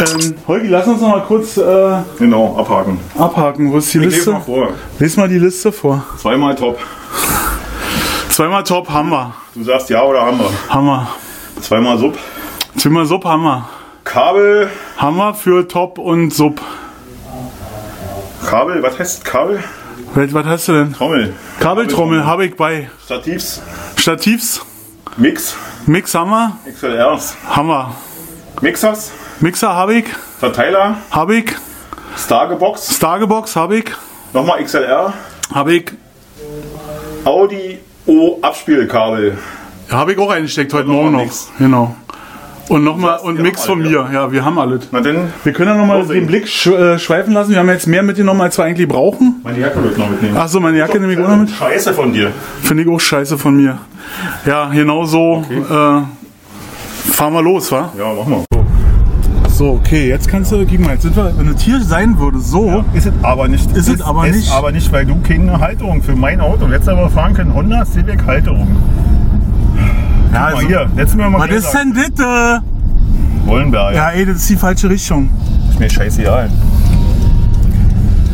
Ähm, Holgi, lass uns noch mal kurz äh, Genau, abhaken. abhaken. Wo ist die Ich Liste? mal vor. Lies mal die Liste vor. Zweimal top. Zweimal Top haben wir. Du sagst ja oder haben wir? Haben wir. Zweimal Sub. Zweimal Sub haben wir. Kabel. Haben wir für Top und Sub. Kabel, was heißt Kabel? Was was hast du denn? Trommel. Kabeltrommel habe ich bei. Stativs. Stativs. Mix. Mix haben wir. XLRs. Haben wir. Mixers. Mixer habe ich. Verteiler. Habe ich. Stargebox. Stargebox habe ich. Nochmal XLR. Habe ich. Audi O Abspielkabel. Habe ich auch eingesteckt heute Morgen noch. Mix. Genau. Und nochmal und wir Mix von mir. Ja, wir haben alles. Na denn, Wir können ja nochmal den Blick sch äh, schweifen lassen. Wir haben jetzt mehr mitgenommen, als wir eigentlich brauchen. meine Jacke wird noch mitnehmen. Achso, meine Jacke nehme ich auch noch mit. Scheiße von dir. Finde ich auch scheiße von mir. Ja, genau so. Äh, fahren wir los, wa? Ja, mach mal. So, okay, jetzt kannst du, guck mal, jetzt sind wir, wenn das hier sein würde, so. Ist es aber nicht. Ist es aber nicht. aber nicht, weil du keine Halterung für mein Auto. Letztes aber fahren können Honda Civic Halterung. Ja, Guck mal hier, wir mal Was ist denn äh? Wollenberg. Ja, ey, das ist die falsche Richtung. Ist mir scheißegal.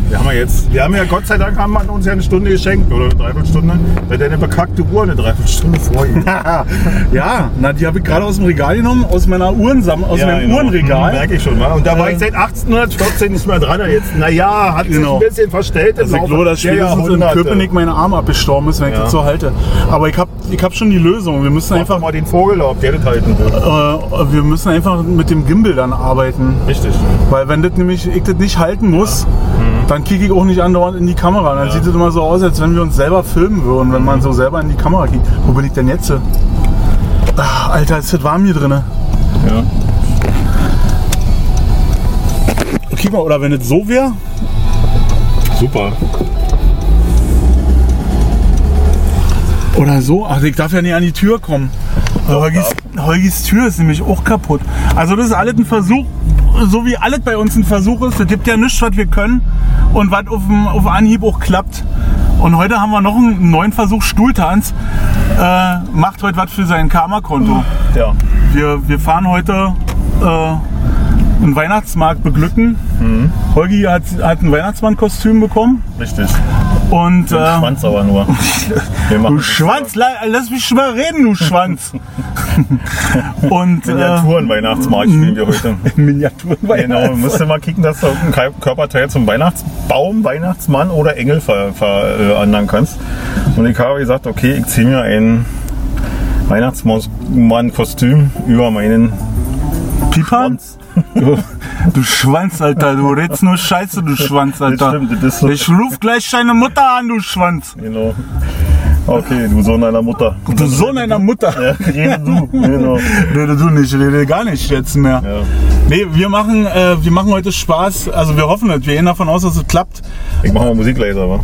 Wir haben ja jetzt, wir haben ja Gott sei Dank haben wir uns ja eine Stunde geschenkt oder eine Dreiviertelstunde, weil deine bekackte Uhr eine Dreiviertelstunde vorhin. Ja, na, die habe ich gerade aus dem Regal genommen, aus meiner Uhrensam aus meinem genau. Uhrenregal. Merke ich schon mal. Und da war Äh. ich seit 1814 nicht mehr dran. Jetzt, naja, hat Genau. sich ein bisschen verstellt. Also ich glaube, dass der spätestens in. Köpenick mein Arm abgestorben ist, wenn ich Ja. das so halte. Aber ich habe ich hab schon die Lösung. Wir müssen Einfach einfach, mal den Vogel auf, der das halten wird. äh, wir müssen einfach mit dem Gimbal dann arbeiten. Richtig. Weil wenn das nämlich, ich das nicht halten muss, dann kicke ich auch nicht andauernd in die Kamera. Dann sieht es immer so aus, als wenn wir uns selber filmen würden, wenn man so selber in die Kamera kickt. Wo bin ich denn jetzt? Ach, Alter, ist das warm hier drin. Ja. Okay, mal, oder wenn es so wäre, Super. Oder so. Ach, ich darf ja nicht an die Tür kommen. Holgis, Holgis Tür ist nämlich auch kaputt. Also das ist alles ein Versuch, so wie alles bei uns ein Versuch ist. Es gibt ja nichts, was wir können und was auf, dem, auf Anhieb auch klappt. Und heute haben wir noch einen neuen Versuch, Stuhltanz. Äh, macht heute was für sein Karma-Konto. Ja. Wir, wir fahren heute äh, einen Weihnachtsmarkt beglücken. Holgi hat, hat ein Weihnachtsmann-Kostüm bekommen. Richtig. Und äh, Schwanz aber nur. Du Schwanz, la- lass mich schon mal reden, du Schwanz. Und äh, Miniaturen-Weihnachtsmarkt spielen wir heute. Miniaturen. Genau, musst du mal kicken, dass du ein Körperteil zum Weihnachtsbaum, Weihnachtsmann oder Engel verändern ver, äh, ändern kannst. Und ich habe gesagt, okay, ich ziehe mir ein Weihnachtsmann-Kostüm über meinen Pipan? Du, du Schwanz, Alter. Du redst nur Scheiße, du Schwanz, Alter. stimmt, das ist so. Ich ruf gleich deine Mutter an, du Schwanz. Genau. Okay, du Sohn einer Mutter. Du Sohn einer Mutter. Ja, rede du. Genau. Rede du nicht, rede gar nicht jetzt mehr. Ja. Nee, wir machen, äh, wir machen heute Spaß. Also wir hoffen es. Wir gehen davon aus, dass es klappt. Ich mache mal Musik leiser, aber.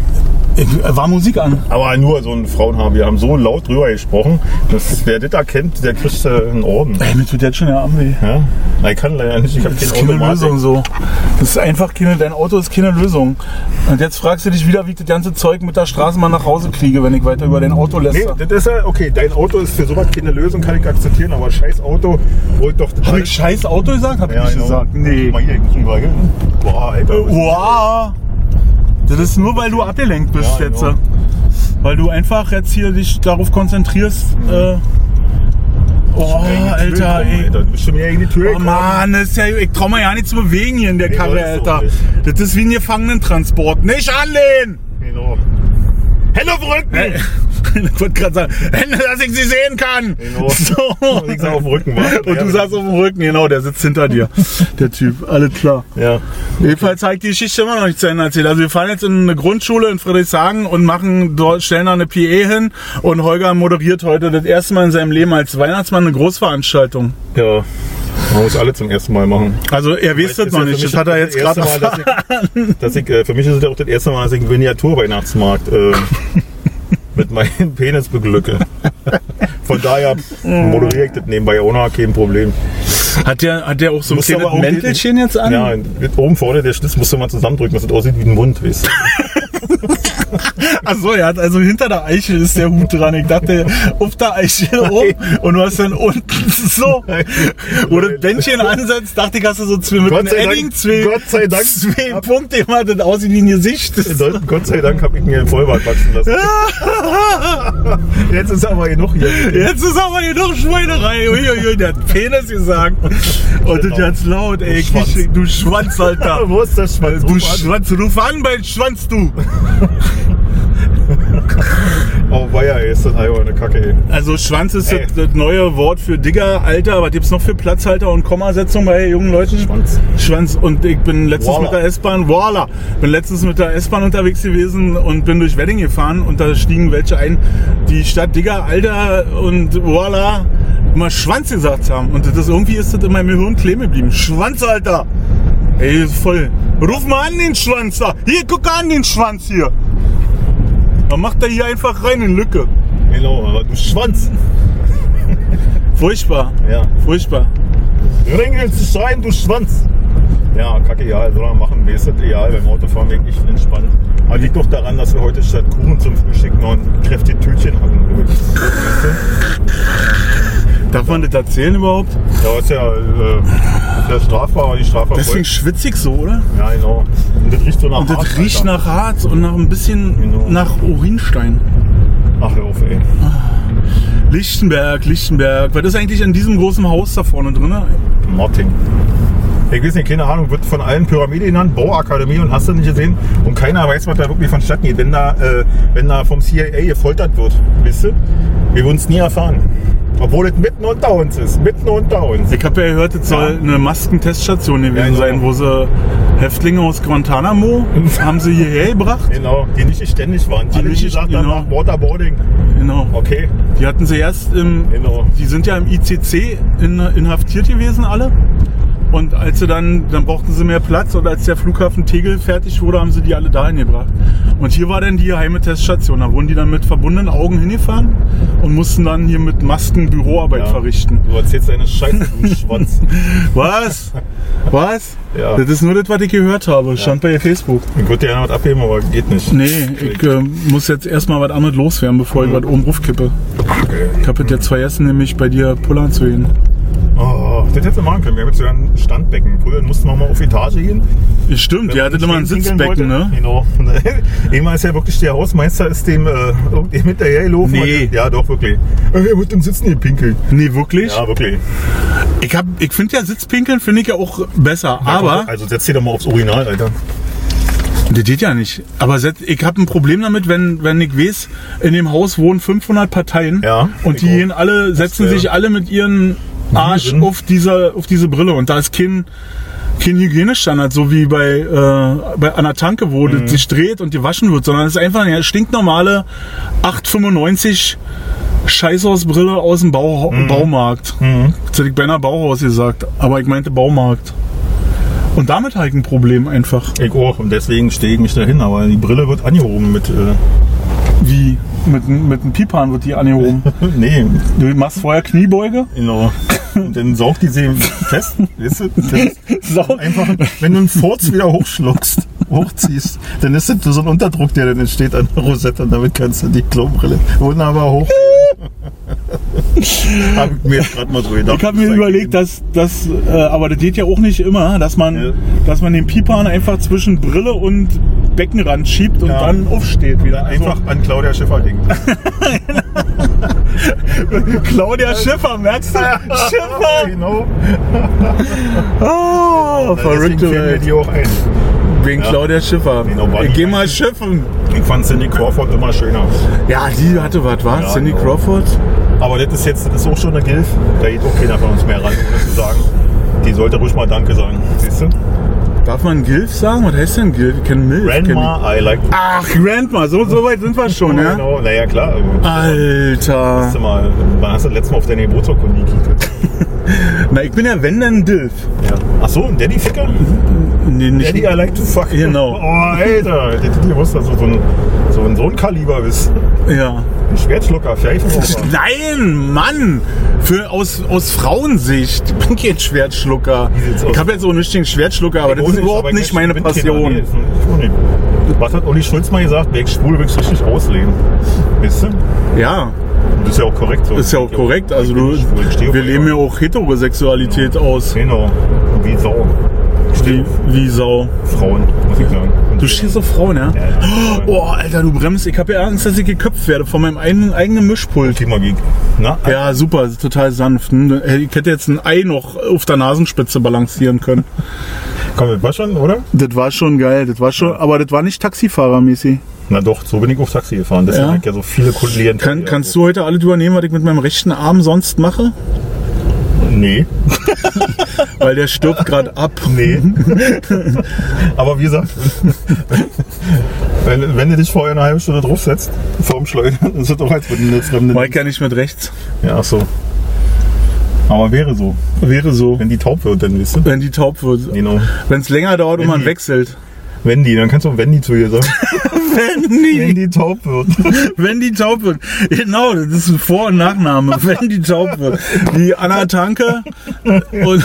Äh, War Musik an. Aber nur so ein Frauenhaar. Wir haben so laut drüber gesprochen, dass wer das erkennt, der kriegt äh, einen Orden. Ey, mir tut jetzt schon der Arm weh. Ja? Ich kann leider nicht, ich habe Das ist keine. Lösung so. Das ist einfach keine, dein Auto ist keine Lösung. Und jetzt fragst du dich wieder, wie ich das ganze Zeug mit der Straßenbahn nach Hause kriege, wenn ich weiter über dein Auto Nee, lässt. das ist ja, okay, dein Auto ist für sowas keine Lösung, kann ich akzeptieren, aber scheiß Auto, ich doch Habe ich scheiß Auto gesagt? Hab ich Ja, nicht genau. gesagt. Nee. Mal hier, ich muss. Boah, Alter. Wow. Das ist nur, weil du abgelenkt bist Ja, jetzt. genau. Weil du einfach jetzt hier dich darauf konzentrierst. Äh, oh, Alter, kommen, ey. Alter. Du bist schon wieder in die Tür Oh gekommen. Mann, ist ja, ich trau mir ja nicht zu bewegen hier in der Nee, Karre, Alter. Das ist wie ein Gefangenentransport. Nicht anlehnen! Genau. Hände auf den Rücken! Ich wollte gerade sagen, Hände, dass ich sie sehen kann. Genau. So. Ich auf dem Rücken, wa? Und du saßt auf dem Rücken, genau, der sitzt hinter dir. Der Typ, alles klar. Ja. Jedenfalls habe ich die Geschichte immer noch nicht zu Ende erzählt. Also wir fahren jetzt in eine Grundschule in Friedrichshagen und machen dort, stellen da eine PE hin und Holger moderiert heute das erste Mal in seinem Leben als Weihnachtsmann eine Großveranstaltung. Ja. Man muss alle zum ersten Mal machen. Also er weiß das noch nicht, das hat er jetzt das gerade Mal, dass ich, dass ich, äh, Für mich ist es ja auch das erste Mal, dass ich einen Miniatur-Weihnachtsmarkt äh, mit meinem Penis beglücke. Von daher moderiere ich das nebenbei ohne kein Problem. Hat der, hat der auch so ein kleines Mäntelchen jetzt an? Ja, oben vorne der Schlitz musst du mal zusammendrücken, dass es aussieht wie ein Mund, weißt du? Achso, er hat also hinter der Eichel ist der Hut dran. Ich dachte, auf der Eichel oben und du hast dann unten so, wo das Bändchen ansetzt, dachte ich, hast du so zwei mit Gott sei Dank- Edding, zwei, Gott sei Dank- zwei Punkte, immer das aussieht wie ein Gesicht. Gott sei Dank habe ich mir einen Vollbart wachsen lassen. Jetzt ist aber genug hier. Jetzt ist aber noch Schweinerei. Uiuiui, der hat Penis gesagt. Und das ganz laut, ey. Du Schwanz. Du Schwanz, Alter. Wo ist der Schwanz? Du. Schwanz, ruf an bei Schwanz, du. Oh, weia, ey, ist das alberne Kacke, ey. Also Schwanz ist das, das neue Wort für Digger, Alter. Was gibt's noch für Platzhalter und Kommasetzung bei jungen Leuten? Schwanz. Schwanz. Und ich bin letztens Voila. mit der S-Bahn, voila, bin letztens mit der S-Bahn unterwegs gewesen und bin durch Wedding gefahren und da stiegen welche ein, die statt Digger, Alter und voila immer Schwanz gesagt haben. Und das irgendwie ist das in meinem Gehirn kleben geblieben. Schwanz, Alter. Ey, ist voll. Ruf mal an den Schwanz da. Hier, guck an den Schwanz hier. Dann macht er hier einfach rein in Lücke. Genau, aber du Schwanz. Furchtbar. Ja. Furchtbar. Ringelst schreien, du Schwanz. Ja, kacke, ja, soll man machen. Mir ist das ideal beim Autofahren wirklich entspannt. Aber liegt doch daran, dass wir heute statt Kuchen zum Frühstück noch ein kräftiges Tütchen hatten. Darf man das erzählen überhaupt? Ja, ist ja, äh, ist ja strafbar, aber nicht strafbar. Deswegen schwitzig so, oder? Ja, genau. Und das riecht so nach Und das Harz, riecht Alter. nach Harz und nach ein bisschen Genau. nach Urinstein. Ach, hör auf, ey. Lichtenberg, Lichtenberg. Was ist eigentlich in diesem großen Haus da vorne drin? Martin. Ich weiß nicht, keine Ahnung, wird von allen Pyramide genannt, Bauakademie und hast du nicht gesehen. Und keiner weiß, was da wirklich vonstatten geht, wenn da, äh, wenn da vom CIA gefoltert wird. Wisst ihr? Wir würden es nie erfahren. Obwohl es mitten unter uns ist. Mitten unter uns. Ich habe ja gehört, es soll eine Maskenteststation gewesen Ja, genau. sein, wo sie Häftlinge aus Guantanamo haben sie hierher gebracht. Genau, die nicht ständig waren. Die, nicht nicht- gesagt haben, genau. nach Waterboarding. Genau. Okay, Die hatten sie erst im, genau. die sind ja im ICC in, inhaftiert gewesen alle. Und als sie dann, dann brauchten sie mehr Platz und als der Flughafen Tegel fertig wurde, haben sie die alle dahin gebracht. Und hier war dann die geheime Teststation. Da wurden die dann mit verbundenen Augen hingefahren und mussten dann hier mit Masken Büroarbeit Ja. verrichten. Du erzählst deine Scheiße, du Schwanz. Was? Was? Ja. Das ist nur das, was ich gehört habe. Stand bei Facebook. Ich würde dir ja noch was abheben, aber geht nicht. Nee, ich äh, muss jetzt erstmal was anderes loswerden, bevor ich was oben kippe. Ich habe jetzt vergessen, nämlich bei dir pullern zu gehen. Oh, das hätte machen können. Wir haben jetzt sogar ein Standbecken. Früher mussten wir mal auf Etage gehen. Stimmt, ihr hattet immer ein pinkeln Sitzbecken, ne? Genau. Einmal ist ja wirklich der Hausmeister ist dem äh, irgendwie hinterhergelaufen. Nee. Ja, doch, wirklich. Äh, Er wird im Sitzen gepinkelt. Nee, wirklich? Ja, wirklich. Ich, hab- ich finde ja Sitzpinkeln finde ich ja auch besser. Aber, Also setz dich doch mal aufs Urinal, Alter. das geht ja nicht. Aber ich habe ein Problem damit, wenn, wenn ich weiß, in dem Haus wohnen 500 Parteien Ja, und die gehen alle, setzen sich alle mit ihren Arsch auf diese, auf diese Brille und da ist kein, kein Hygienestandard, so wie bei, äh, bei der Tanke, wo Mhm. sich dreht und gewaschen wird, sondern es ist einfach eine stinknormale 895 Scheißhausbrille aus dem Bau, Mhm. Baumarkt. Jetzt hätte ich beinahe Bauhaus gesagt, aber ich meinte Baumarkt. Und damit habe ich ein Problem einfach. Ich auch. Und deswegen stehe ich mich dahin. Aber die Brille wird angehoben mit. Äh, Wie? Mit, mit einem Pipan wird die angehoben. nee, Du machst vorher Kniebeuge? genau. Und dann saugt die sie fest. Weißt du? Das Sau. einfach, wenn du einen Furz wieder hochschluckst, hochziehst, dann ist das so ein Unterdruck, der dann entsteht an der Rosette und damit kannst du die Klobrille wunderbar hoch. Hab ich mir jetzt gerade mal so gedacht. Ich habe mir überlegt, dass das, äh, aber das geht ja auch nicht immer, dass man, Ja. dass man den Pipan einfach zwischen Brille und Beckenrand schiebt und Ja. dann aufsteht wieder. Also, einfach an Claudia Schiffer denken. Claudia Schiffer, merkst du? Schiffer! Genau. Oh, verrückte Welt. die auch ein. Wegen Ja. Claudia Schiffer. Genau, war ich geh mal schiffen. Ich fand Cindy Crawford immer schöner. Ja, die hatte was, was? Ja, Cindy genau. Crawford? Aber das ist jetzt das ist auch schon eine Gilf. Da geht auch keiner von uns mehr ran, ohne zu sagen. Die sollte ruhig mal Danke sagen. Siehst du? Darf man Gilf sagen? Was heißt denn Gilf? Ich kenn Milf. kenn Grandma, I like. ich. Ach, Grandma, so, so weit sind wir schon, ja? Genau, naja, klar. Alter. Hast du mal, wann hast du das letzte Mal auf deine Geburtsurkunde gekickt? Na, ich bin ja wenn dann Dilf. Ja. Ach so, ein Daddy-Ficker? Nee, nicht. Daddy, I like to fuck. Genau. Oh, Alter. Die, die wusste, dass du so ein, so ein, so ein Kaliber bist. Ja. Ein Schwertschlucker, Pfeifenraucher. Nein, Mann! Für, aus, aus Frauensicht. Ich bin kein Schwertschlucker. Ich habe jetzt auch nicht den Schwertschlucker, aber das ist überhaupt nicht meine Passion. Nicht- Was hat Uli Schulz mal gesagt? Wer schwul will richtig ausleben. Weißt du? Ja, Und das ist ja auch korrekt so. ist ja auch korrekt. Also du, nicht wir leben ja auch Heterosexualität aus. Genau. Wie Sau. Wie, wie Sau. Frauen, muss ich sagen. Du auf Frauen, ja? Ja. Oh, Alter, du bremst. Ich habe ja Angst, dass ich geköpft werde von meinem eigenen, eigenen Mischpult. Thema Geek. Na, Ja, super, total sanft. Hm, Ich hätte jetzt ein Ei noch auf der Nasenspitze balancieren können. komm, das war schon, oder? Das war schon geil, das war schon, aber das war nicht Taxifahrermäßig. Na doch, so bin ich auf Taxi gefahren. Deswegen Ja. ja so viele Klienten. Kann, kannst du heute alles übernehmen, was ich mit meinem rechten Arm sonst mache? Nee. Weil der stirbt gerade ab. Nee. Aber wie gesagt, wenn, wenn du dich vorher eine halbe Stunde draufsetzt, vorm Schleudern, ist das doch als würden eine fremde. Mike ja nicht mit rechts. Ja, ach so. Aber wäre so. Wäre so. Wenn die taub wird, dann wisst du. Wenn die taub wird. Genau. Wenn es länger dauert und Wenn man die- wechselt. Wendy, dann kannst du auch Wendy zu ihr sagen. Die, die taub wird. wenn die taub wird. Genau, das ist ein Vor- und Nachname. Wenn die taub wird. Wie Anna Tanke. Und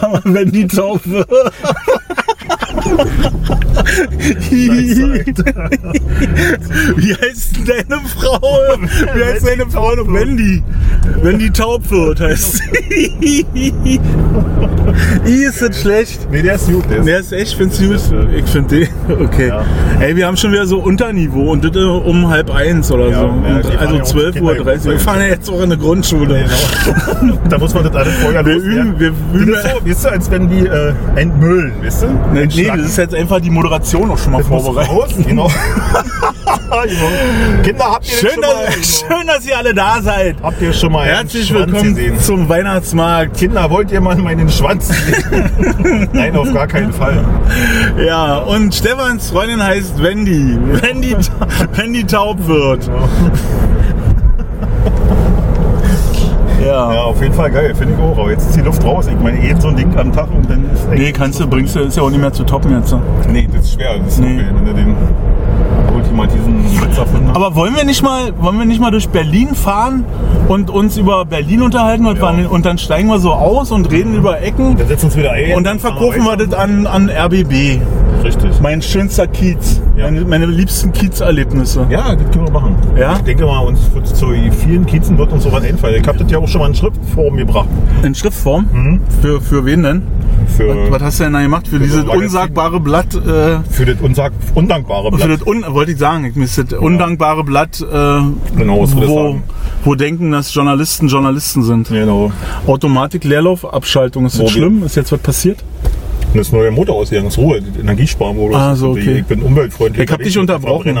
aber wenn die taub wird. Wie heißt deine Frau? Wie heißt deine Frau noch? Wendy. Wenn die taub wird, heißt sie. Ist das schlecht. Nee, der ist gut. Der ist Der ist echt, find's gut. Ich finde den. Okay. Ja. Ey, wir haben schon wieder so Unterniveau und das äh, um halb eins oder Ja, so. ja, also ja auch 12.30 Uhr. Kinder- Wir fahren ja jetzt auch in eine Grundschule. Genau. da muss man das alles vorher Wir üben, wir Das üben. ist so, weißt du, als wenn die äh, entmüllen, weißt du? Nee, nee, Entschlacken. das ist jetzt einfach die Moderation auch schon mal Das vorbereitet. raus, genau. Kinder, habt ihr Schön schon mal, dass, schön, dass ihr alle da seid. habt ihr schon mal Herzlich willkommen gesehen? zum Weihnachtsmarkt. Kinder, wollt ihr mal meinen Schwanz sehen? Nein, auf gar keinen Fall. Ja, und Stefans Freundin heißt Wendy. Wenn die taub wird. Ja. Ja, auf jeden Fall geil, finde ich auch. Aber jetzt ist die Luft raus. Ich meine, eben so ein Ding am Tag und dann ist echt- Nee, kannst du, bringst du, ist ja auch nicht mehr zu toppen jetzt. Nee, das ist schwer. Das ist Nee. okay, wenn du den ultimativen Witz erfunden hast. Aber wollen wir nicht mal, wollen wir nicht mal durch Berlin fahren und uns über Berlin unterhalten und, Ja. dann, und dann steigen wir so aus und reden über Ecken Dann setzen wir uns wieder ein. und dann verkaufen wir das an, an RBB. Richtig. Mein schönster Kiez. Ja. Meine, meine liebsten Kiezerlebnisse. Ja, das können wir machen. Ja? Ich denke mal, uns wird zu vielen Kiezen wird uns sowas einfallen. Ich habe das ja auch schon mal in Schriftform gebracht. In Schriftform? Mhm. Für, für wen denn? Für, Was hast du denn da gemacht? Für, dieses Magazin. unsagbare Blatt? Äh, für das unsag, undankbare Blatt. für das un, wollte ich sagen, ich müsste das undankbare Blatt, äh, Genau, was wo, sagen. wo denken, dass Journalisten Journalisten sind. Genau. Automatik, Leerlauf, Abschaltung. Ist das schlimm? Ist jetzt was passiert? Und das neue Motor ausgegangen, das Ruhe, Energiesparmodus. Ah, so, okay. Ich bin umweltfreundlich. Ich hab dich unterbrochen.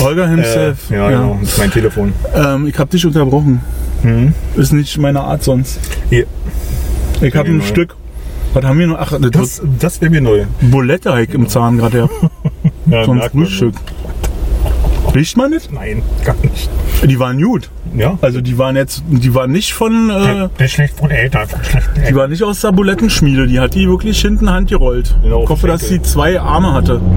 Holger Äh, himself. ja, genau. Das ist mein Telefon. Ähm, ich hab dich unterbrochen. Mhm. Ist nicht meine Art sonst. Hier. Ich hab Nee, ein neu. Stück. Was haben wir noch? Ach, das, Das, das wäre mir neu. Bulette ich im Zahn gerade ja. Ja, Vom man. Frühstück. Riecht man nicht? Nein, gar nicht. Die waren gut. Ja? Also die waren jetzt, die waren nicht von, äh, der ist schlecht von Eltern, von schlechten die war nicht aus der Bulettenschmiede. Die hat die wirklich hinten handgerollt. Genau, ich hoffe, dass sie zwei Arme hatte.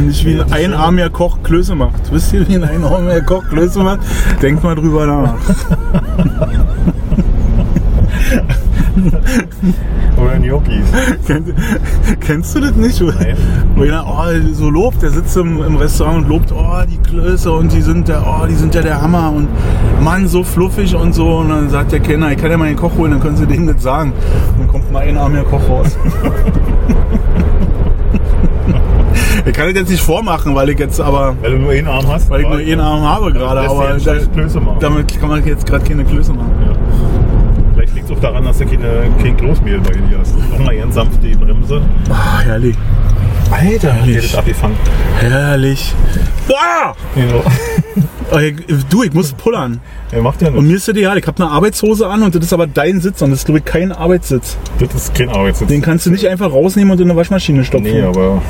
Nicht wie ein einarmiger Koch Klöße macht. Wisst ihr, wie ein einarmiger Koch Klöße macht? Denkt mal drüber nach. Oder Gnocchis. Kennst, kennst du das nicht? Nein. Wo jeder oh, so lobt, der sitzt im, im Restaurant und lobt, oh, die Klöße und die sind der, oh, die sind ja der Hammer und Mann, so fluffig und so. Und dann sagt der Kenner, ich kann ja mal den Koch holen, dann können sie denen das sagen. Und dann kommt mal ein armer Koch raus. ich kann das jetzt nicht vormachen, weil ich jetzt aber, Weil du nur einen Arm hast. weil ich nur einen Arm habe gerade, aber damit kann man jetzt gerade keine Klöße machen. Ja. Liegt es auch daran, dass du keine, kein Kloßmehl bei dir hast. Nochmal ganz sanft die Bremse. Ah, herrlich. Alter, hat Herrlich. das abgefangen. Herrlich. Ah! Genau. Oh, ich- Du, ich muss pullern. Er macht ja Und nichts. mir ist das egal, ich habe eine Arbeitshose an und das ist aber dein Sitz und das ist glaube ich kein Arbeitssitz. Das ist kein Arbeitssitz. Den kannst du nicht einfach rausnehmen und in eine Waschmaschine stopfen. Nee, aber.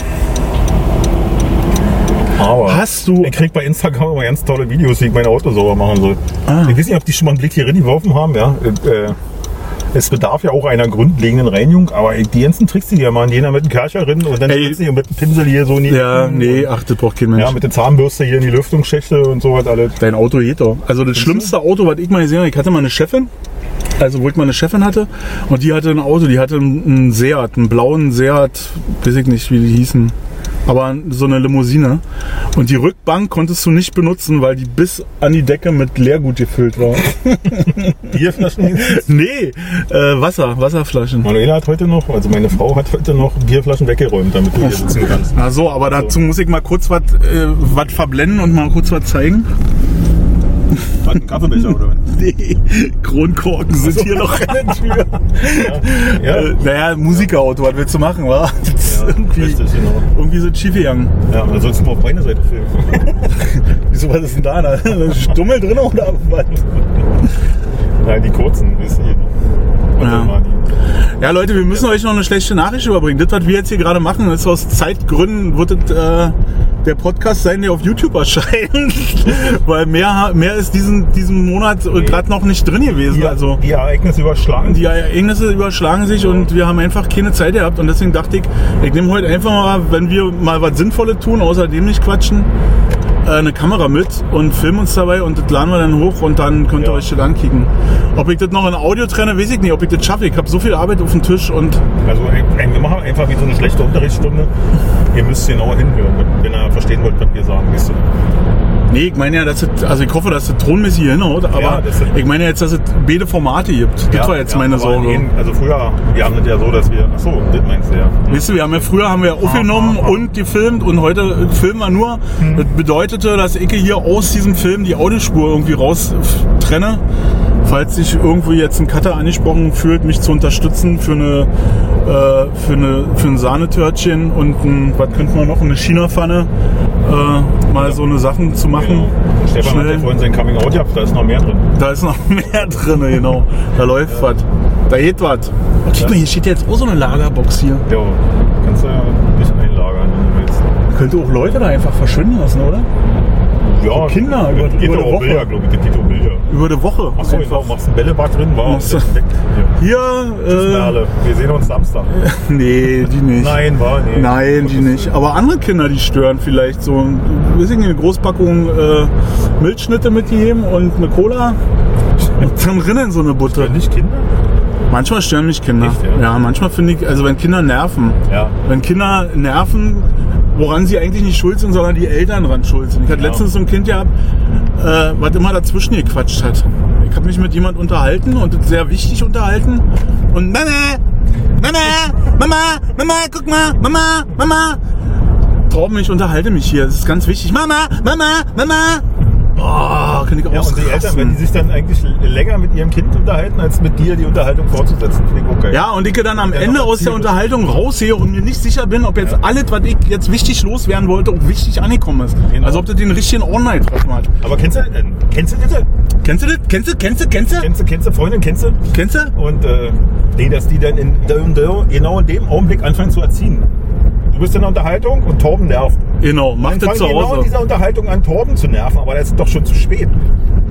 Aber. Hast du. Ich krieg bei Instagram immer ganz tolle Videos, wie ich mein Auto sauber machen soll. Ah. Ich weiß nicht, ob die schon mal einen Blick hier rein geworfen haben, ja. Äh, es bedarf ja auch einer grundlegenden Reinigung, aber die ganzen Tricks, die die ja machen, da mit dem Kercher rein und dann Ey. die mit dem Pinsel hier so in die Ja, nee, ach, das braucht kein Mensch. Ja, mit der Zahnbürste hier in die Lüftungsschächte und so was alles. Dein Auto geht doch. Also das schlimmste Auto, was ich mal gesehen habe, ich hatte mal eine Chefin, Also wo ich mal eine Chefin hatte und die hatte ein Auto, die hatte einen Seat, einen blauen Seat, weiß ich nicht, wie die hießen. Aber so eine Limousine. Und die Rückbank konntest du nicht benutzen, weil die bis an die Decke mit Leergut gefüllt war. Bierflaschen? nee, äh, Wasser, Wasserflaschen. Manuela hat heute noch, also meine Frau hat heute noch Bierflaschen weggeräumt, damit du hier sitzen kannst. Ach so, aber dazu muss ich mal kurz was äh, was verblenden und mal kurz was zeigen. Hat einen Kaffeebecher oder was? Nee, Kronkorken sind hier noch an der Tür. Ja, Äh, naja, Musikerauto, was willst du machen, wa? Ja irgendwie, richtig, genau. irgendwie so schief gegangen. Ja, dann sollst du mal auf meine Seite filmen. Wieso, was ist denn da? Da ist ein Stummel drin oder was? Nein, die kurzen, ist hier. Ja. Ja, Leute, wir müssen euch noch eine schlechte Nachricht überbringen. Das, was wir jetzt hier gerade machen, ist aus Zeitgründen, wird es, äh, der Podcast sein, der auf YouTube erscheint. Weil mehr, mehr ist diesen, diesen Monat gerade noch nicht drin gewesen. Die, Also die Ereignisse überschlagen. die Ereignisse überschlagen sich und wir haben einfach keine Zeit gehabt. Und deswegen dachte ich, ich nehme heute einfach mal, wenn wir mal was Sinnvolles tun, außerdem nicht quatschen, eine Kamera mit und filmen uns dabei und das laden wir dann hoch und dann könnt ihr Ja. euch das ankicken. Ob ich das noch in Audio trenne, weiß ich nicht. Ob ich das schaffe. Ich habe so viel Arbeit auf dem Tisch und Also wir machen einfach wie so eine schlechte Unterrichtsstunde. Ihr müsst genauer hinhören, wenn ihr verstehen wollt, was wir sagen. Wisst ihr? Nee, ich meine ja, dass es, also ich hoffe, dass es tonmäßig hinhaut, aber Ja, ich meine jetzt, dass es beide Formate gibt. Das war jetzt meine aber Sorge. in- Also früher, wir haben das ja so, dass wir. Achso, das meinst du ja. Weißt du, wir haben ja früher haben wir aufgenommen ah, und gefilmt und heute filmen wir nur. Das bedeutete, dass ich hier aus diesem Film die Audiospur irgendwie raus f- trenne. Falls sich irgendwo jetzt ein Cutter angesprochen fühlt, mich zu unterstützen für eine äh, für eine für ein Sahnetörtchen und ein, was könnte man noch, eine China-Pfanne, äh, mal so eine Sachen zu machen. Genau. Stefan hat ja Schnell. vorhin sein Coming Out gehabt, da ist noch mehr drin. Da ist noch mehr drin, genau. Da läuft was. Da geht was. Oh, guck mal, hier steht jetzt auch so eine Lagerbox hier. Ja, kannst du ja nicht einlagern, wenn du willst. Könnte auch Leute da einfach verschwinden lassen, oder? Ja, Kinder, über- über auch Woche. Bilder, glaube ich. Geht auch Bilder. Über die Woche. Achso, genau, machst ein Bällebad drin, war. Hier. Hier, äh, Merle. Wir sehen uns Samstag. nee, die nicht. Nein, war nee. Nein, die nicht. Aber andere Kinder, die stören vielleicht so. Wir sind eine Großpackung äh, Milchschnitte mitgegeben und eine Cola. Und dann rinnen so eine Butter. Nicht Kinder? Manchmal stören mich Kinder. Echt, ja? ja, manchmal finde ich, also wenn Kinder nerven, Ja. wenn Kinder nerven, woran sie eigentlich nicht schuld sind, sondern die Eltern dran schuld sind. Ich hatte Ja. letztens so ein Kind gehabt, äh, was immer dazwischen gequatscht hat. Ich habe mich mit jemand unterhalten und sehr wichtig unterhalten. Und Mama, Mama, Mama, Mama, guck mal, Mama, Mama. Torben, ich unterhalte mich hier. Das ist ganz wichtig. Mama, Mama, Mama. Oh, kann ich Ja, und die Eltern, wenn die sich dann eigentlich länger mit ihrem Kind unterhalten, als mit dir die Unterhaltung fortzusetzen, finde ich okay. Ja, und ich dann am Ja, Ende aus der. Unterhaltung raussehe und mir nicht sicher bin, ob jetzt alles, was ich jetzt wichtig loswerden wollte, auch wichtig angekommen ist. Genau. Also ob das den richtigen Online getroffen hat. Aber kennst du, äh, kennst du das? Kennst du das? Kennst du? Kennst du? Kennst du? Kennst du, kennst du Freundin, kennst du? Kennst du? Und äh, nee, dass die dann in, in, genau in dem Augenblick anfangen zu erziehen. Du bist in der Unterhaltung und Torben nervt. Genau, mach Dann das zu genau in Hause. dieser Unterhaltung an, Torben zu nerven, aber das ist doch schon zu spät.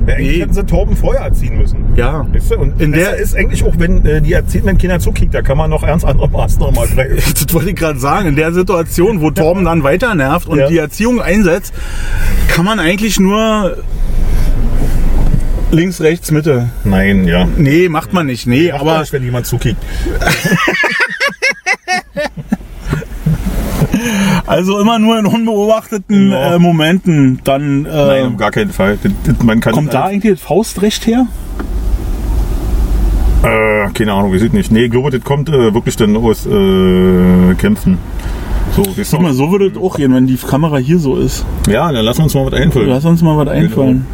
Ja, eigentlich Nee. hätten sie Torben vorher erziehen müssen. Ja. Weißt du? Und In der- ist eigentlich auch, wenn äh, die erziehenden Kinder zukickt, da kann man noch ernst andere Maßnahmen ergreifen. Das wollte ich gerade sagen. In der Situation, wo Torben dann weiter nervt und Ja. die Erziehung einsetzt, kann man eigentlich nur links, rechts, Mitte. Nein, ja. Nee, macht man nicht. Nee, Macht man aber nicht, wenn jemand zukickt. also immer nur in unbeobachteten Ja. äh, Momenten. Dann äh, Nein, auf gar keinen Fall. Man kann kommt da eigentlich das Faustrecht her? Äh, keine Ahnung, wir sind nicht. Nee, ich glaube, das kommt äh, wirklich dann aus äh, Kämpfen. So, Guck mal, so würde es auch gehen, wenn die Kamera hier so ist. Ja, dann lass uns mal was einfallen. Lass uns mal was einfallen.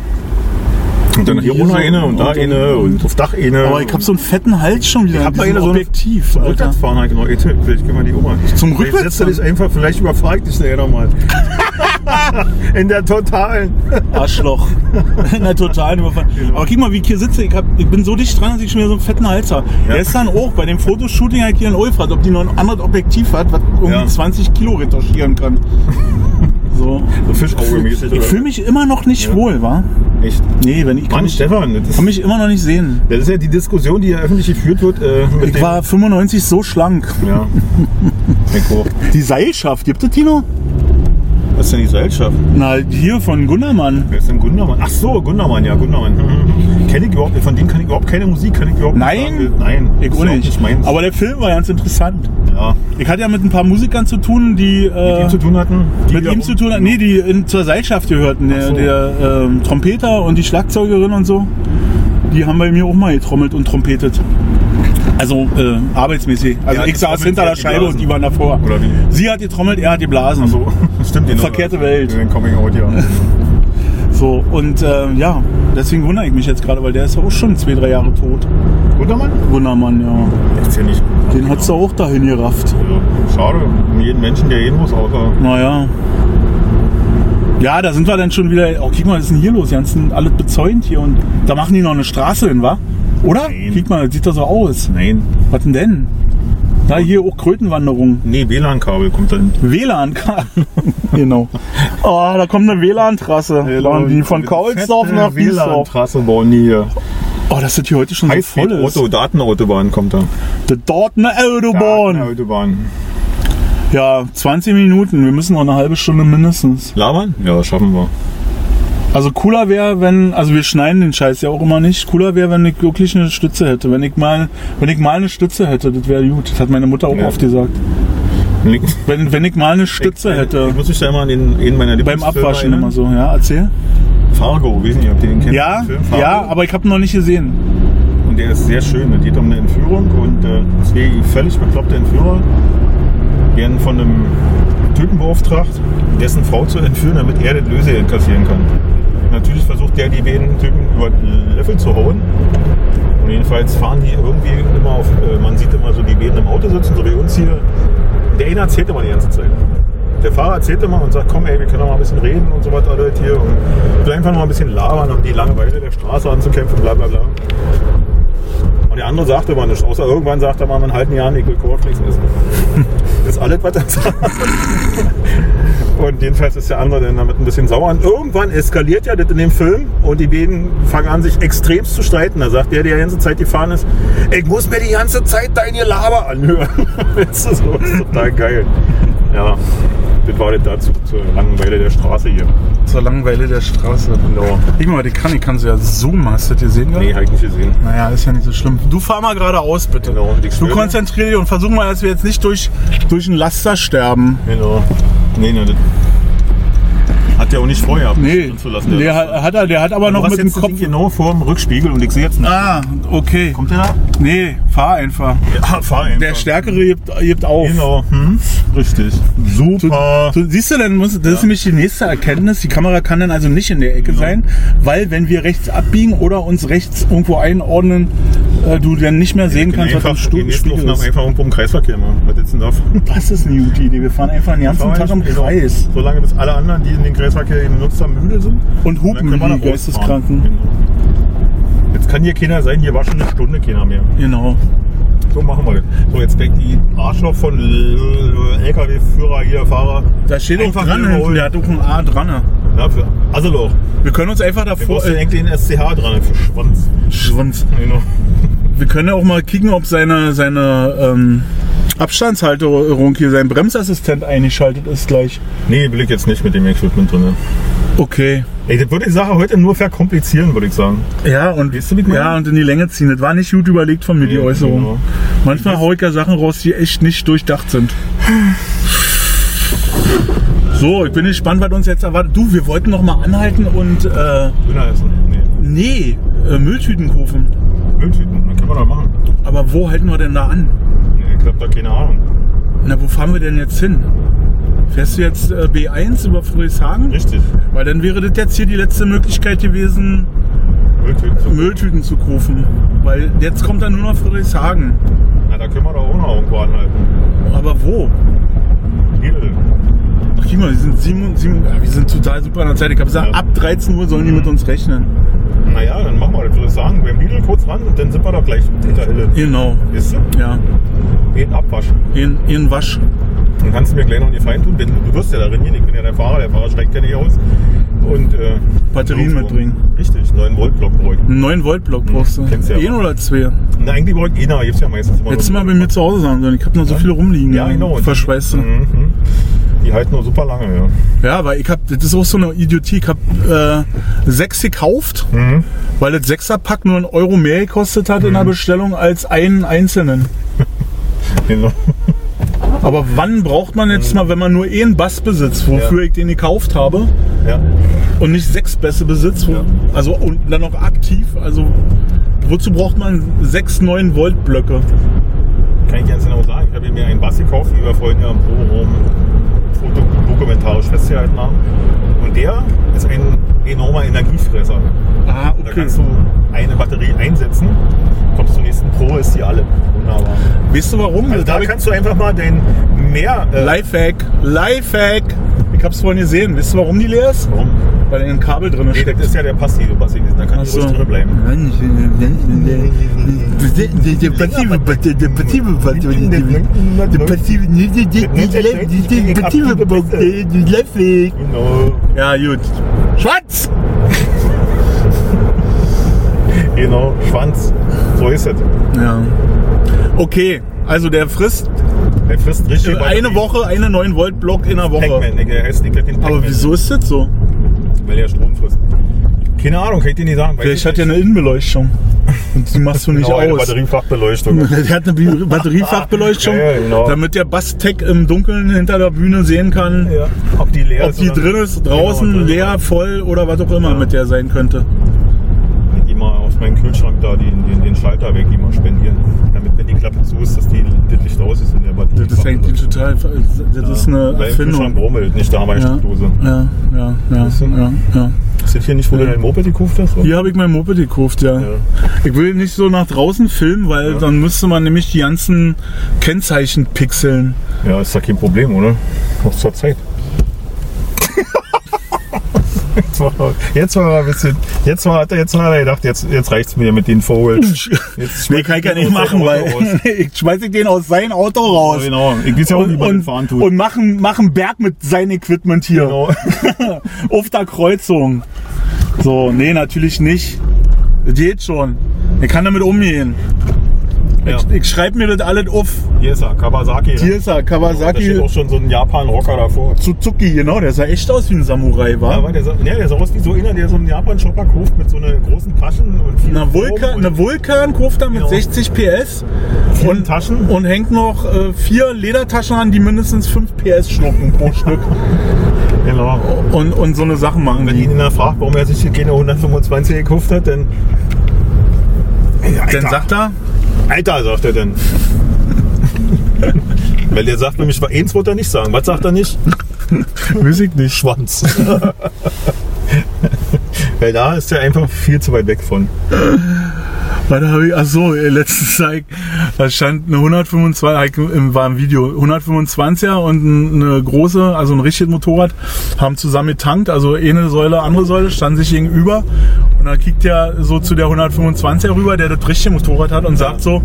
Und dann hier so eine und da eine und auf Dach eine. Aber ich hab so einen fetten Hals schon wieder. Ich hab da eine so eine Objektiv, zum. Rückwärtsfahren halt genau. Jetzt, vielleicht können wir die Oma. Zum du Rückwärtsfahren? dich einfach, vielleicht überfragt dich der nochmal. In der totalen. Arschloch. In der totalen Überfall. Genau. Aber guck mal, wie ich hier sitze. Ich, hab, ich bin so dicht dran, dass ich schon wieder so einen fetten Hals habe. Ja. Gestern auch bei dem Fotoshooting hat hier in Ulf hat, ob die noch ein anderes Objektiv hat, was irgendwie Ja. 20 Kilo retuschieren kann. So. So Fischauge-mäßig. Ich fühle mich immer noch nicht wohl, wa? Echt. Nee, wenn ich kann, Mann, mich, Stefan, das kann mich immer noch nicht sehen. das ist ja die Diskussion, die ja öffentlich geführt wird. Äh, Ich war 95 so schlank. Ja. Die Seilschaft, gibt es die Was ist denn die Gesellschaft? Na, hier von Gundermann. Wer ist denn Gundermann? Ach so, Gundermann, ja, Gundermann. Mhm. Kenne ich überhaupt, von dem kann ich überhaupt keine Musik, kann ich überhaupt Nein? nicht. Nein, Ich auch überhaupt nicht. meins. Aber der Film war ganz interessant. ja, Ich hatte ja mit ein paar Musikern zu tun, die mit äh, ihm zu tun hatten. mit ihm zu tun hatten. Nee, die in, zur Seilschaft gehörten. Der, so. der ähm, Trompeter und die Schlagzeugerin und so. Die haben bei mir auch mal getrommelt und trompetet. Also äh, arbeitsmäßig. Also ich saß hinter der Scheibe und die waren davor. Oder wie? Sie hat getrommelt, er hat geblasen. So, stimmt. genau. Verkehrte Welt. In den Coming Out, ja. So, und äh, ja, deswegen wundere ich mich jetzt gerade, weil der ist ja auch schon zwei, drei Jahre tot. Gundermann? Wundermann, ja. Der ist ja nicht. Den hat's da auch dahin gerafft. Also, schade, um jeden Menschen, der gehen muss, außer. Naja. Ja, da sind wir dann schon wieder. Oh, guck mal, was ist denn hier los? Die ganzen alles bezäunt hier und da machen die noch eine Straße hin, wa? Oder? Nein. Guck mal, das sieht doch so aus. Nein. Was denn denn? Da hier auch Krötenwanderung. Nee, WLAN-Kabel kommt dann. WLAN. genau. Oh, da kommt eine WLAN-Trasse. Bauen die von Kaulsdorf nach Wiesdorf. WLAN-Trasse bauen die hier. Oh, das ist hier heute schon so voll ist. Auto, Datenautobahn kommt da. Die Dortner Autobahn. Datenautobahn. Ja, 20 Minuten. Wir müssen noch eine halbe Stunde mindestens. Labern? Ja, das schaffen wir. Also cooler wäre, wenn, also wir schneiden den Scheiß ja auch immer nicht. Cooler wäre, wenn ich wirklich eine Stütze hätte. Wenn ich mal, wenn ich mal eine Stütze hätte, das wäre gut. Das hat meine Mutter auch Ja. oft gesagt. Wenn, wenn ich mal eine Stütze Ich hätte. muss mich da immer an den, einen meiner Beim Abwaschen erinnern. immer so. Ja, erzähl. Fargo, weiß nicht, ob ihr den kennt. Ja, den Film ja, aber ich habe ihn noch nicht gesehen. Und der ist sehr schön. Es geht um eine Entführung und äh, zwei völlig bekloppte Entführer werden von einem Typen beauftragt, dessen Frau zu entführen, damit er das Lösegeld kassieren kann. Natürlich versucht der die beiden Typen über Löffel zu hauen. Und jedenfalls fahren die irgendwie immer auf, äh, man sieht immer so die beiden im Auto sitzen, so wie uns hier. Der eine erzählt immer die ganze Zeit. Der Fahrer erzählt immer und sagt, komm ey, wir können doch mal ein bisschen reden und so was alles hier. Und einfach noch mal ein bisschen labern, um die Langeweile der Straße anzukämpfen, bla bla bla. Und der andere sagt immer nichts, außer irgendwann sagt er mal, man halten Jahren, ich will Cornflakes essen. Das ist alles, was er sagt. Und jedenfalls ist der andere dann damit ein bisschen sauer. Und irgendwann eskaliert ja das in dem Film und die beiden fangen an, sich extremst zu streiten. Da sagt der, der die ganze Zeit gefahren ist, ich muss mir die ganze Zeit dein Gelaber anhören. Das ist total geil. Ja, das war das dazu, zur Langeweile der Straße hier. Zur Langeweile der Straße. Genau. Ich mal, die kann, ich kann sie ja zoomen. Hast du das gesehen? Nee, hab ich nicht gesehen. Naja, ist ja nicht so schlimm. Du fahr mal geradeaus, bitte. Genau, Du konzentrier dich und versuch mal, dass wir jetzt nicht durch, durch ein Laster sterben. Genau. Nee, nee, das hat der auch nicht vorher Nee, zu lassen. der hat, hat er, der hat aber du noch mit dem Kopf. Ding genau vor dem Rückspiegel und ich sehe jetzt nicht. Ah, okay. Kommt der da? Nee, fahr einfach. Ja, fahr einfach. Der Stärkere gibt, gibt auf. Genau. Hm? Richtig. Super. Du, siehst du, dann muss, das ist nämlich die nächste Erkenntnis. Die Kamera kann dann also nicht in der Ecke sein, weil wenn wir rechts abbiegen oder uns rechts irgendwo einordnen, äh, du dann nicht mehr sehen kannst, was im einfach, Stu die nächsten Spiegel ist. einfach irgendwo im Kreisverkehr machen. Was jetzt denn davon? Das ist eine gute Idee. Wir fahren einfach den ganzen Tag im Kreis Solange genau. bis alle anderen, die in den Kreisverkehr benutzt haben, müde sind. und hupen wir die Geisteskranken. Genau. Jetzt kann hier keiner sein, hier war schon eine Stunde keiner mehr. Genau. So machen wir das. So, jetzt weg die Arschloch von LKW-Führer hier, Fahrer. Da steht Einfach dran, hinten, der hat auch ein A dran. Ja, für Asseloch. Wir können uns einfach davor. du Äh, den SCH dran, für Schwanz. Schwanz. Genau. Wir können ja auch mal kicken, ob seine, seine ähm, Abstandshalterung hier, sein Bremsassistent eingeschaltet ist gleich. Nee, will ich jetzt nicht mit dem Equipment drin. Okay. Ey, das würde die Sache heute nur verkomplizieren, würde ich sagen. Ja, und, Weißt du, ja, und in die Länge ziehen. Das war nicht gut überlegt von mir, die Nee, Äußerung. genau. Manchmal hau ich ja Sachen raus, die echt nicht durchdacht sind. So, ich bin gespannt, was uns jetzt erwartet. Du, wir wollten noch mal anhalten und, äh, Döner essen. Nee. nee, äh, Mülltüten kaufen. Mülltüten, dann können wir doch machen. Aber wo halten wir denn da an? Ich hab da keine Ahnung. Na, wo fahren wir denn jetzt hin? Fährst du jetzt äh, B1 über Friedrichshagen? Richtig. Weil dann wäre das jetzt hier die letzte Möglichkeit gewesen, Mülltüten. So. Mülltüten zu kaufen. Weil jetzt kommt dann nur noch Friedrichshagen. Na, da können wir doch auch noch irgendwo anhalten. Aber wo? Lidl. Ach, guck mal, wir sind, sieben, sieben, ja, wir sind total super an der Zeit. Ich habe gesagt, Ja. ab 13 Uhr sollen die mit uns rechnen. Naja, dann machen wir das. würde ich sagen, beim Lidl kurz ran und dann sind wir doch gleich hinter Hille. Genau, Weißt du? ja. Jeden abwaschen. Ihren, ihren Wasch. Dann kannst du mir gleich noch die Fein tun. Denn du wirst ja darin hier, ich bin ja der Fahrer, der Fahrer steigt ja nicht aus. Und, äh, Batterien mitbringen. Richtig. einen 9 Volt Block brauche ich. Einen 9 Volt Block brauchst du. kennst du ja aber. oder zwei? Na, eigentlich brauche ich einer, gibt's ja meistens immer. Hättest du mal bei mir zu Hause sagen sollen. Ich habe noch so viele rumliegen. Ja, genau. Verschweißt. Mhm. mhm. Die halten nur super lange, ja. Ja, weil ich hab, das ist auch so eine Idiotie. Ich habe äh, sechs gekauft, Mhm. weil das Sechserpack nur einen Euro mehr gekostet hat in der Bestellung als einen einzelnen. Genau. Aber wann braucht man jetzt mal, wenn man nur einen Bass besitzt, wofür Ja. ich den gekauft habe Ja. und nicht sechs Bässe besitzt, wo, Ja. also und dann noch aktiv, also wozu braucht man sechs 9 Volt Blöcke? Kann ich ganz genau sagen. Ich habe mir einen Bass gekauft, wie wir vorhin ja im Proberaum Foto dokumentarisch festgehalten haben. Und der ist ein enormer Energiefresser. Ah, Da kannst du eine Batterie einsetzen, kommst zur nächsten Pro, ist die alle. Wunderbar. Weißt du warum? Also da kannst du einfach mal den mehr. Äh, Lifehack, Lifehack. Ich hab's vorhin gesehen. Wisst ihr, warum die leer ist? warum? Weil in ein Kabel drin steckt. das ist ja der passive Bass gewesen. Da kann Ach so. ruhig drin bleiben. Der passive Bock, der passive Bock, der passive, der- passive Bock, der. Genau. Ja, gut. Schwarz! Genau. Schwanz. So ist es. Ja. Okay, also der frisst Der frisst richtig. eine Woche eine 9 Volt Block in Woche. Der nicht den Pac-Man. Aber wieso ist das so? Weil er Strom frisst. Keine Ahnung, kann ich dir nicht sagen. Weiß Vielleicht ich hat er eine Innenbeleuchtung. Und die machst du nicht Genau, eine aus. Batteriefachbeleuchtung. Der hat eine Batteriefachbeleuchtung, Ja, ja, genau. damit der Basstech im Dunkeln hinter der Bühne sehen kann, Ja. Ob die leer ob ist die oder drin ist, draußen, Genau, drin. leer, voll oder was auch immer mit der sein könnte. Ich geh mal aus meinem Kühlschrank da den, den, den Schalter weg, die mal spendieren. Damit, die Klappe zu ist, dass die, das Licht aus ist in der Batterie. Das ist eigentlich total, das ist eine Kühlschrank Erfindung. brummelt, nicht da eine Ja, Steckdose. ja, ja, ja, Weißt du? ja, ja. Ist das hier nicht, wo du dein Moped gekauft hast? Hier habe ich mein Moped gekauft, ja. Ja. Ich will nicht so nach draußen filmen, weil Ja. dann müsste man nämlich die ganzen Kennzeichen pixeln. Ja, ist da kein Problem, oder? Noch zur Zeit. Jetzt war, jetzt war er ein bisschen. Jetzt war, hat er jetzt hat er gedacht, jetzt, jetzt reicht's mir mit den Vogel. Jetzt Nee, kann ich ja nicht machen, weil ich schmeiße den aus seinem Auto raus. Genau, ich weiß ja auch, wie man den und, fahren tut. und machen, machen Berg mit seinem Equipment hier. genau. Auf der Kreuzung. So, nee, natürlich nicht. Das geht schon. Ich kann damit umgehen. Ja. Ich, ich schreibe mir das alles auf. Hier ist er, Kawasaki. Hier ist er, Da steht Kawasaki auch schon so ein Japan-Rocker davor. Suzuki, genau. Der sah echt aus wie ein Samurai, war. Ja, aber der, sah- ja, der sah aus wie so einer, der so einen Japan-Shopper kauft mit so einer großen Taschen und vielen Eine, Vulkan, und eine Vulkan kauft er mit Genau. 60 PS und, Taschen. und hängt noch äh, vier Ledertaschen an, die mindestens 5 PS schlucken pro Stück. Genau. Und, und so eine Sachen machen Wenn ihn fragt, warum er sich hier keine 125 gekauft hat, dann. Dann sagt er, Alter, sagt er dann. Weil der sagt nämlich, eins wollte er nicht sagen. Was sagt er nicht? ich nicht. Schwanz. Weil da ist er einfach viel zu weit weg von. Warte, habe ich, ach so, äh, letztens ich, da stand eine 125, im, war im Video, 125er und ein- eine große, also ein richtiges Motorrad, haben zusammen getankt, also eine Säule, andere Säule, standen sich gegenüber und dann kickt er so zu der 125er rüber, der das richtige Motorrad hat und sagt so,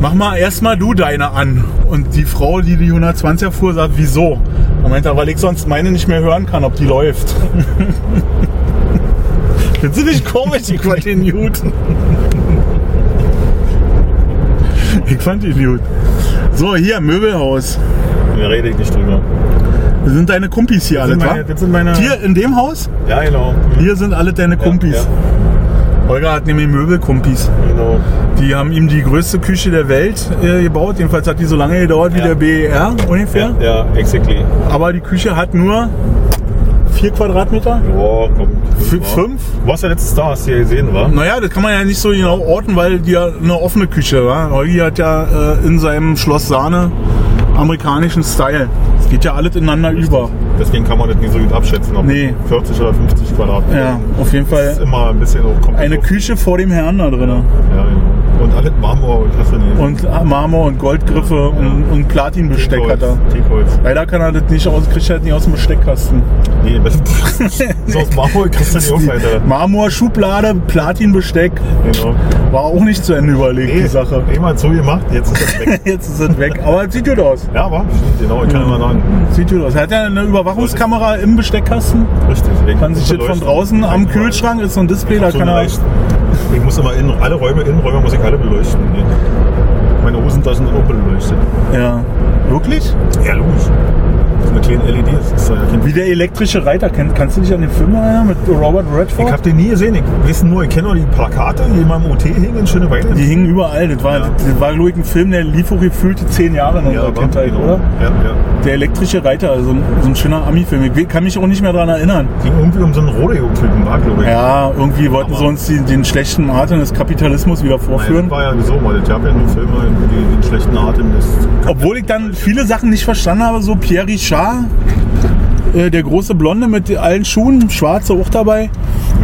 mach mal erstmal du deine an. Und die Frau, die die 120er fuhr, sagt, wieso? Er, weil ich sonst meine nicht mehr hören kann, ob die läuft. Findest du nicht komisch? Ich fand den gut. Ich fand ihn gut. So, hier, Möbelhaus. Da rede ich nicht drüber. Das sind deine Kumpis hier alle, wa? das sind meine. Hier in dem Haus? Ja, genau. Hier sind alle deine Kumpis. Ja, Holger hat nämlich Möbelkumpis. genau. Die haben ihm die größte Küche der Welt äh, gebaut. Jedenfalls hat die so lange gedauert wie Ja. der BER ungefähr. Ja, ja, exactly. Aber die Küche hat nur vier Quadratmeter. Boah, komm. F- Ja. fünf? Du warst ja letztes da, hast du ja gesehen, wa? Naja, das kann man ja nicht so genau orten, weil die ja eine offene Küche war. Holgi hat ja äh, in seinem Schloss Sahne amerikanischen Style. Es geht ja alles ineinander über. Deswegen kann man das nicht so gut abschätzen, ob Nee. 40 oder 50 Quadratmeter. Ja, auf jeden Das ist Fall immer ein bisschen hoch. kommt eine. Küche vor dem Herrn da drin. Ja, ja, genau. Und alles Marmor und hast du nicht. Und Marmor und Goldgriffe und, und Platinbesteck hat er. Teakholz. Leider kann er das nicht aus, kriegt er das nicht aus dem Besteckkasten. Nee, das ist aus Marmor, kriegst du nicht auf, Alter. Marmor, Schublade, Platinbesteck. Genau. War auch nicht zu Ende überlegt, die Sache. Jemand so gemacht, jetzt ist das weg. Jetzt ist es weg. Aber es sieht gut aus. ja, aber genau, ich kann immer sagen. Sieht gut aus. Er hat ja eine Überwachungskamera im Besteckkasten. Richtig. Ich Kann sich das von draußen am. Kühlschrank ist so ein Display, da kann er. Ich muss immer in alle Räume, Innenräume muss ich alle beleuchten. ne? Meine Hosentaschen sind auch beleuchtet. Ja. Wirklich? Ja, logisch. Das ist eine kleine LED. Das ist ja kein Wie der elektrische Reiter. Kenn, kannst du dich an den Film erinnern mit Robert Redford? ich habe den nie gesehen. Ich weiß nur, ich kenne nur die Plakate, die in meinem OT hingen in Schöneweide. die hingen überall. Das war, Ja. das war glaube ich, ein Film, der lief auch gefühlte zehn Jahre in unserer aber- Kindheit, genau. oder? Ja, ja. Der elektrische Reiter, also ein, so ein schöner Ami-Film. Ich kann mich auch nicht mehr daran erinnern. Ging irgendwie um so einen Rodeo-Typen, war, glaube ich. Ja, irgendwie wollten Aber- sie uns die, den schlechten Arten des Kapitalismus wieder Nein, vorführen. das war ja wieso mal. Ich habe ja nur Filme, die den schlechten Atem ist. Obwohl ich dann viele Sachen nicht verstanden habe, so Pierre Richard, äh, der große Blonde mit allen Schuhen, schwarze auch dabei,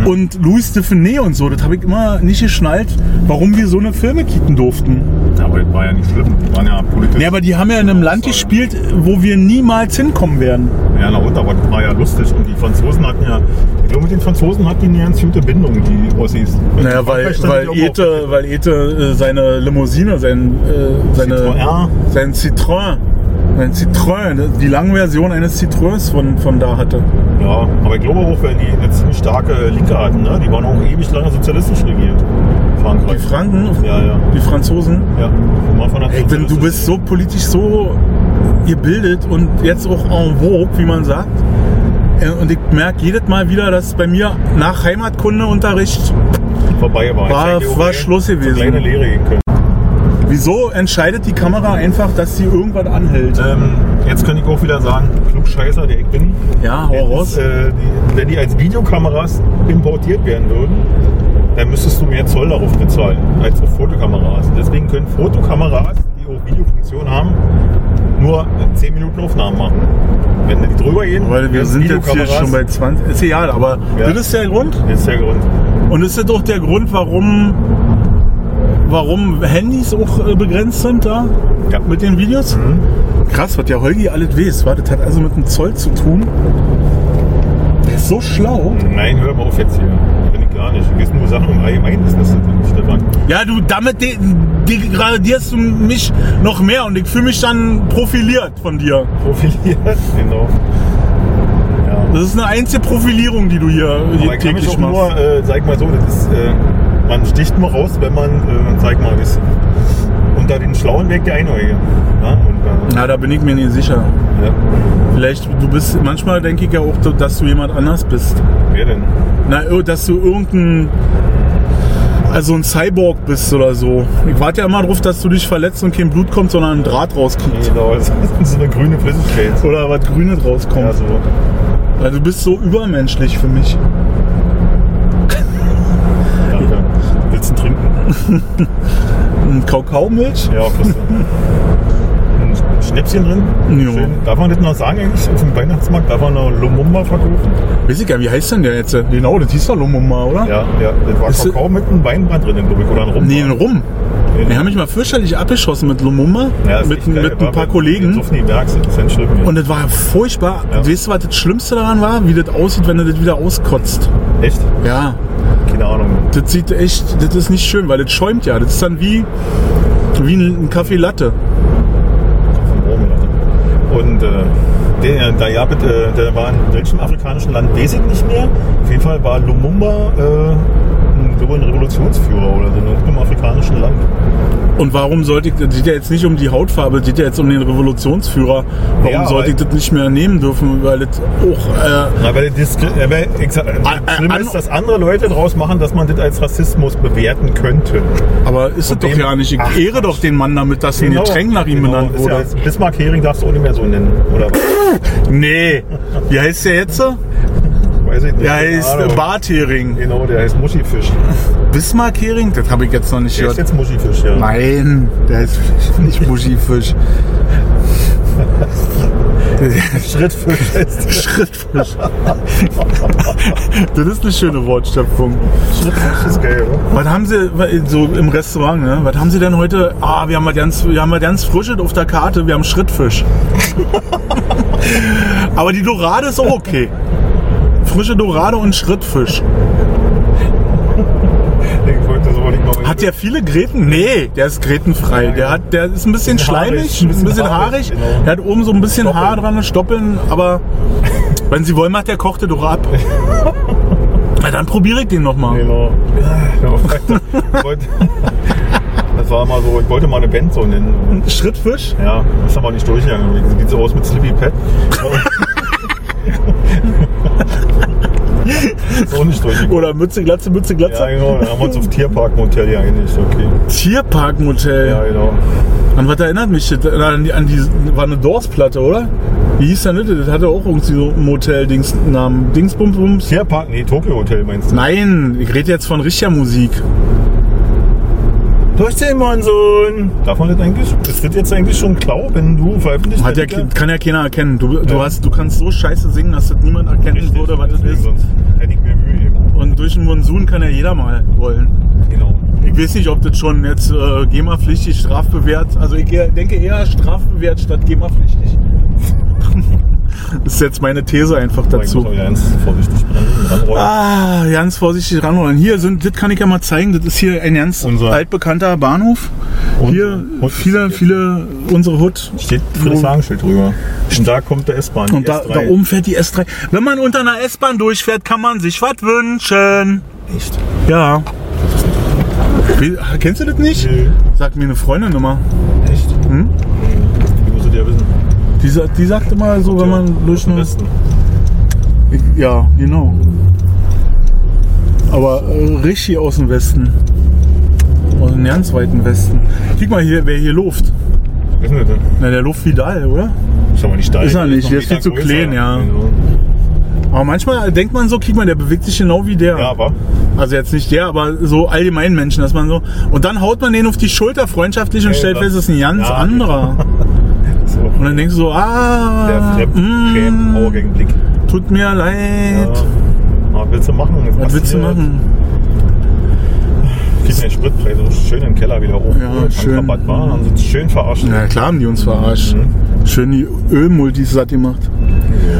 und Louis Dufiné und so. Das habe ich immer nicht geschnallt, warum wir so eine Filme kicken durften. Ja, aber das war ja nicht schlimm. Die waren ja politisch. Nee, aber die haben ja in einem Land gespielt, wo wir niemals hinkommen werden. Ja, na und, aber das war ja lustig. Und die Franzosen hatten ja, ich glaube, mit den Franzosen hatten die eine ganz gute Bindung, die Ossis. Naja, weil, weil, Ete, weil Ete äh, seine Limousine, sein, äh, seine, Citroën. sein Citroën, sein Citroën, die lange Version eines Citroëns von, von da hatte. Ja, aber ich glaube auch, weil die eine ziemlich starke Linke hatten, ne? Die waren auch ewig lange sozialistisch regiert. Frankreich. Die Franken, Ja, ja. die Franzosen. Ja. Ey, wenn du bist so politisch so gebildet und jetzt auch en vogue, wie man sagt. Äh, Und ich merke jedes Mal wieder, dass bei mir nach Heimatkundeunterricht, vorbei war. War- war Schluss gewesen. kleine Lehre gehen können. Wieso entscheidet die Kamera einfach, dass sie irgendwas anhält? Ähm, jetzt kann ich auch wieder sagen, Klugscheißer, der ich bin. Ja, hau raus. Äh, die, wenn die als Videokameras importiert werden würden, dann müsstest du mehr Zoll darauf bezahlen als auf Fotokameras. Deswegen können Fotokameras, die auch Videofunktion haben, nur 10 Minuten Aufnahmen machen. Wenn die drüber gehen, Weil wir sind jetzt hier schon bei 20. Ist egal, aber Ja. das ist der Grund. Das ist der Grund. Und das ist doch der Grund, warum, warum Handys auch äh, begrenzt sind da Ja. mit den Videos. Mhm. Krass, was der Holgi alles weiß. wa? Das hat also mit dem Zoll zu tun. Der ist so schlau. Nein, hör mal auf jetzt hier. Bin ich gar nicht. Du gehst nur Sachen im Allgemeinen, das Stefan. Ja, du, damit de, de, gradierst du mich noch mehr und ich fühle mich dann profiliert von dir. Profiliert. Genau. Ja. Das ist eine einzige Profilierung, die du hier, hier täglich machst. nur, äh, sag mal so, das ist, äh, man sticht nur raus, wenn man, äh, sag mal, ist unter den schlauen Weg der Einäugige. Ja? Und, äh, Na, da bin ich mir nicht sicher. ja. Vielleicht, du bist, manchmal denke ich ja auch, dass du jemand anders bist. Wer denn? Na, ir- dass du irgendein, also ein Cyborg bist oder so. Ich warte ja immer drauf, dass du dich verletzt und kein Blut kommt, sondern ein Draht rauskriegt. Genau, das so eine grüne Flüssigkeit. Oder was Grünes rauskommt. Ja, so. Weil du bist so übermenschlich für mich. Danke. Willst du trinken? Ein Kakaomilch? Ja, du. Ein Schnäpschen drin. Jo. Schön. Darf man das noch sagen eigentlich? Auf dem Weihnachtsmarkt darf man noch Lumumba verkaufen? Weiß ich gar nicht, wie heißt denn der jetzt? Genau, das hieß doch Lumumba, oder? Ja, ja. Das war Ist- Kakao mit einem Weinbrand drin, glaube ich. Oder ein Rum. Nee, ein Rum. Die haben mich mal fürchterlich abgeschossen mit Lumumba, Ja, mit, geil. mit ein paar Kollegen. Das schlimm. Und das war furchtbar. Ja. Weißt du, was das Schlimmste daran war? Wie das aussieht, wenn du das wieder auskotzt. Echt? Ja, Keine Ahnung. das sieht echt, das ist nicht schön, weil das schäumt ja. Das ist dann wie, wie ein Kaffee Latte. Und äh, der, der, ja, bitte, der war in welchem afrikanischen Land, weiß ich nicht mehr. Auf jeden Fall war Lumumba äh, ich, ein Revolutionsführer oder so in irgendeinem afrikanischen Land. Und warum sollte ich, das geht ja jetzt nicht um die Hautfarbe, es geht ja jetzt um den Revolutionsführer. Warum Ja, sollte ich weil- das nicht mehr nehmen dürfen? Weil das auch, äh, Na, weil das, aber ich sag, Ah, das Schlimme ist, dass andere Leute draus machen, dass man das als Rassismus bewerten könnte. aber ist es doch ja nicht. Ich Ach, ehre doch den Mann damit, dass ein Getränk nach ihm genau. benannt wurde. Ja, Bismarck-Hering darfst du auch nicht mehr so nennen. Oder was? Nee. Wie heißt der jetzt? Weiß ich nicht. Der heißt Ahnung. Barthering. Genau, der heißt Muschifisch. Bismarck-Hering? Das habe ich jetzt noch nicht Der ist gehört. jetzt Muschifisch, ja. Nein, der ist nicht Muschifisch. Schrittfisch heißt Schrittfisch. das ist eine schöne Wortschöpfung. Schrittfisch ist geil, oder? Was haben Sie so im Restaurant, ne? Was haben Sie denn heute? Ah, wir haben mal ganz, wir haben mal ganz frisches auf der Karte, wir haben Schrittfisch. Aber die Dorade ist auch okay. Frische Dorade und Schrittfisch. Hat der viele Gräten? Nee, der ist grätenfrei. Ja, Der, hat, der ist ein bisschen schleimig, ein bisschen bisschen haarig, genau. Der hat oben so ein bisschen Stoppeln. Haar dran, Stoppeln, aber wenn Sie wollen, macht der kochte doch ab. Na, dann probiere ich den nochmal. Genau. Ja, ich wollte- Das war mal so, ich wollte mal eine Band so nennen. Schrittfisch? ja, das haben wir nicht durchgegangen. Wie sieht so aus mit Slippy Pet? auch nicht durchgegangen. Oder Mütze, Glatze, Mütze, Glatze? Ja, genau. Dann haben wir uns auf Tierparkmotel geeinigt. Okay. Tierparkmotel. Ja, genau. An was erinnert mich das? An die, an die war eine Doors-Platte, oder? Wie hieß denn das? Das hatte auch irgendwie so einen Motel-Dings-Namen. Dingsbums? Tierpark, nee, Tokyo Hotel meinst du? Nein, ich rede jetzt von richtiger Musik. Durch den Monsun. Darf man das eigentlich? Das jetzt eigentlich schon klau, wenn du veröffentlicht Hat ja, wird? kann ja keiner erkennen. Du, du, Ja. hast, du kannst so scheiße singen, dass das niemand erkennen Richtig, würde, was das ist. Sonst hätte ich mir Mühe. Und durch den Monsun kann ja jeder mal wollen. Genau. Ich weiß nicht, ob das schon jetzt äh, GEMA-pflichtig, strafbewehrt. Also ich denke eher strafbewehrt statt GEMA-pflichtig. das ist jetzt meine These einfach dazu. auch ganz vorsichtig ranrollen. Ah, ganz vorsichtig ranrollen. Hier sind, das kann ich ja mal zeigen. Das ist hier ein ganz Unser- altbekannter Bahnhof. Hier Hut viele, viele unsere Hut. Steht Friedrichshagenschild drüber. Und da kommt der S-Bahn. Und da, S3. da oben fährt die S3. Wenn man unter einer S-Bahn durchfährt, kann man sich was wünschen. Echt? Ja. Wie, kennst du das nicht? Nee. Sagt mir eine Freundin immer. Echt? Hm? Die, die sagt immer so, wenn man durch eine. Ja, genau. Aber äh, richtig aus dem Westen. Aus dem ganz weiten Westen. Guck mal hier, wer hier luft. Was ist denn das? Na, der Luft Vidal, oder? Ist aber nicht steil. Ist er nicht, der ist viel zu klein, ja. Genau. Aber manchmal denkt man so, guck mal, der bewegt sich genau wie der. Ja, aber. Also jetzt nicht der, aber so allgemein Menschen, dass man so. Und dann haut man den auf die Schulter freundlich und Ja, stellt fest, es ist ein ganz Ja, anderer. So. Und dann denkst du so, ah, Der mm, Fremd-Augenblick. tut mir leid. Ja. Was willst du machen? Was willst du passiert. machen? Kriegen den Spritpreis so schön im Keller wieder hoch. Ja, schön. Rabatt war, haben sie uns schön verarscht. Na klar haben die uns verarscht. Schön die Ölmultis satt gemacht.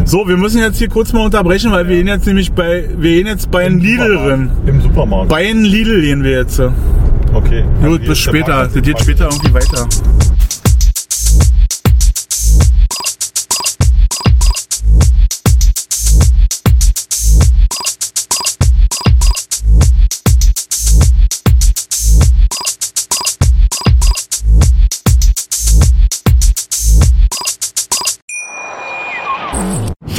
So, wir müssen jetzt hier kurz mal unterbrechen, weil wir gehen jetzt nämlich bei, wir gehen jetzt bei einem Lidl drin. Im Supermarkt. Bei einem Lidl gehen wir jetzt. Okay. Gut, bis später. Das geht später irgendwie weiter.